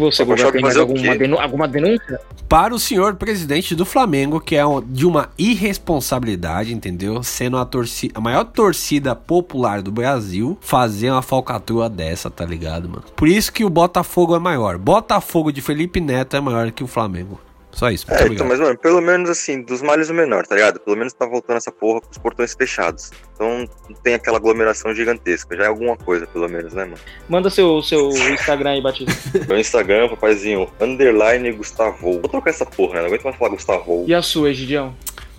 Você, tem mais fazer alguma, denú- alguma denúncia? Para o senhor presidente do Flamengo, que é de uma irresponsabilidade, entendeu? Sendo a, torci a maior torcida popular do Brasil, fazer uma falcatrua dessa, tá ligado, mano? Por isso que o Botafogo é maior. Botafogo de Felipe Neto é maior que o Flamengo. Só isso, muito É, então, mas, mano, pelo menos assim, dos males o menor, tá ligado? Pelo menos tá voltando essa porra com os portões fechados. Então não tem aquela aglomeração gigantesca. Já é alguma coisa, pelo menos, né, mano? Manda seu, seu Instagram aí, Batista. *laughs* Meu Instagram, papaizinho, underline Gustavo. Vou trocar essa porra, né? Não aguento mais falar Gustavo. E a sua, Egidião?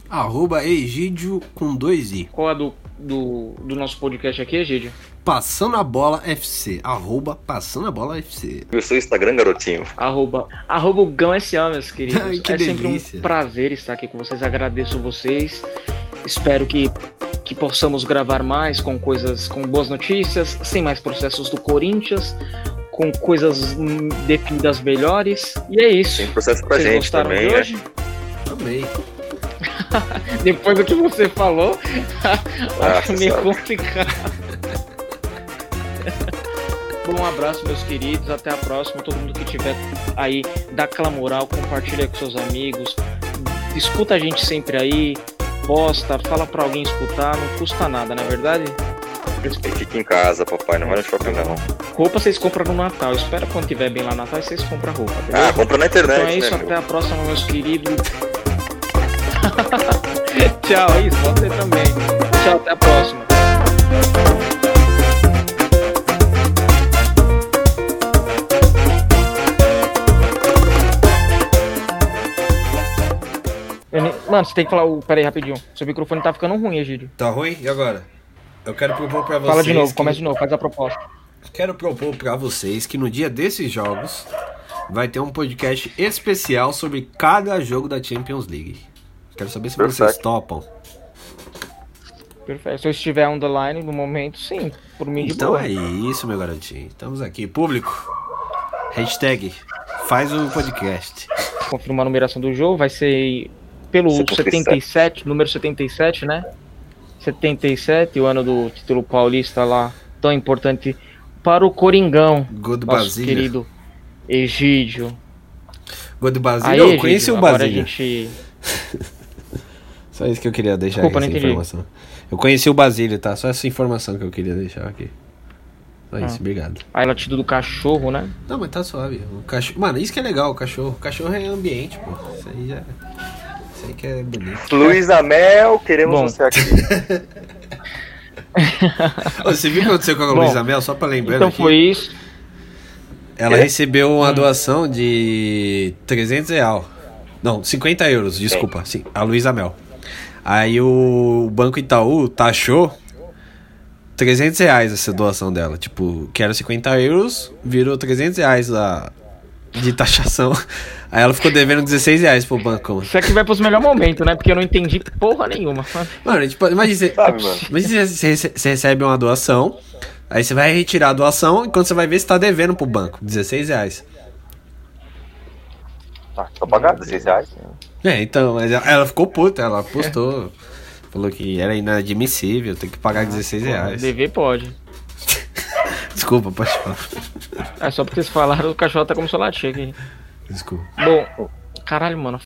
Arroba Egídio com dois i. Qual a do, do, do nosso podcast aqui, Egidio? Passando a bola FC. Arroba Passando a bola FC. E o seu Instagram, garotinho? Arroba, arroba o Gão SA, meus queridos. *laughs* Ai, que é sempre delícia. um prazer estar aqui com vocês. Agradeço vocês. Espero que, que possamos gravar mais com coisas, com boas notícias, sem mais processos do Corinthians, com coisas hum, definidas melhores. E é isso. Tem processo pra Vocês gente gostaram também, de né? hoje? *laughs* Depois do que você falou, Ah, acho meio complicado. Bom, um abraço, meus queridos. Até a próxima. Todo mundo que tiver aí, dá aquela moral, compartilha com seus amigos. Escuta a gente sempre aí. Posta, fala pra alguém escutar. Não custa nada, não é verdade? Fica em casa, papai, não vai no shopping não. Roupa vocês compram no Natal. Espera quando tiver bem lá no Natal e vocês compram roupa, beleza? Ah, compra na internet, Então é isso, né, até meu? a próxima, meus queridos. *laughs* Tchau, é isso, você também. Tchau, até a próxima. Mano, você tem que falar. o- Pera aí, rapidinho. Seu microfone tá ficando ruim, Egídio. Tá ruim? E agora? Eu quero propor pra vocês. Fala de novo, que- começa de novo, faz a proposta. Quero propor pra vocês que no dia desses jogos vai ter um podcast especial sobre cada jogo da Champions League. Quero saber se vocês Perfeito. topam. Perfeito. Se eu estiver on the line no momento, sim. Por mim, de Então boa. é isso, meu garotinho. Estamos aqui. Público. Hashtag faz o podcast. confirmar a numeração do jogo, vai ser pelo 77. 77, número 77, né? 77, o ano do título paulista lá, tão importante para o Coringão, Gol do nosso Basílio. querido Egídio. Gol do Aí, Basílio. Eu Egídio, conheci o agora a Basílio. gente... Só isso que eu queria deixar Desculpa, aqui, não essa entendi. informação. Eu conheci o Basílio, tá? Só essa informação que eu queria deixar aqui. Só isso, Ah. obrigado. Aí latido do cachorro, né? Não, mas tá suave. O cachorro... Mano, isso que é legal, o cachorro. O cachorro é ambiente, pô. Isso aí já. Isso aí que é bonito. Luiz Amel, queremos Bom. você aqui. *laughs* Você viu o que aconteceu com a Bom, Luísa Mel? Só pra lembrar. Então aqui. foi isso. Ela É? recebeu uma Hum. doação de 300 real. Não, 50 euros, desculpa. Sim, a Luísa Mel. Aí o Banco Itaú taxou 300 reais essa doação dela. Tipo, que era 50 euros, virou 300 reais lá de taxação. *laughs* Aí ela ficou devendo 16 reais pro banco. mano. Isso aqui vai pros melhores momentos, né? Porque eu não entendi porra nenhuma. Mano, tipo, imagina você, Sabe, mano? imagina você, você recebe uma doação, aí você vai retirar a doação, enquanto você vai ver se tá devendo pro banco. 16 reais. Ah, só pagar 16 reais. É, então, mas ela, ficou puta, ela postou. falou que era inadmissível, tem que pagar 16 reais. Dever pode. *laughs* Desculpa, pode falar. É só porque vocês falaram, o cachorro tá começando a latir aqui. Desculpa. Bom, caralho, mano,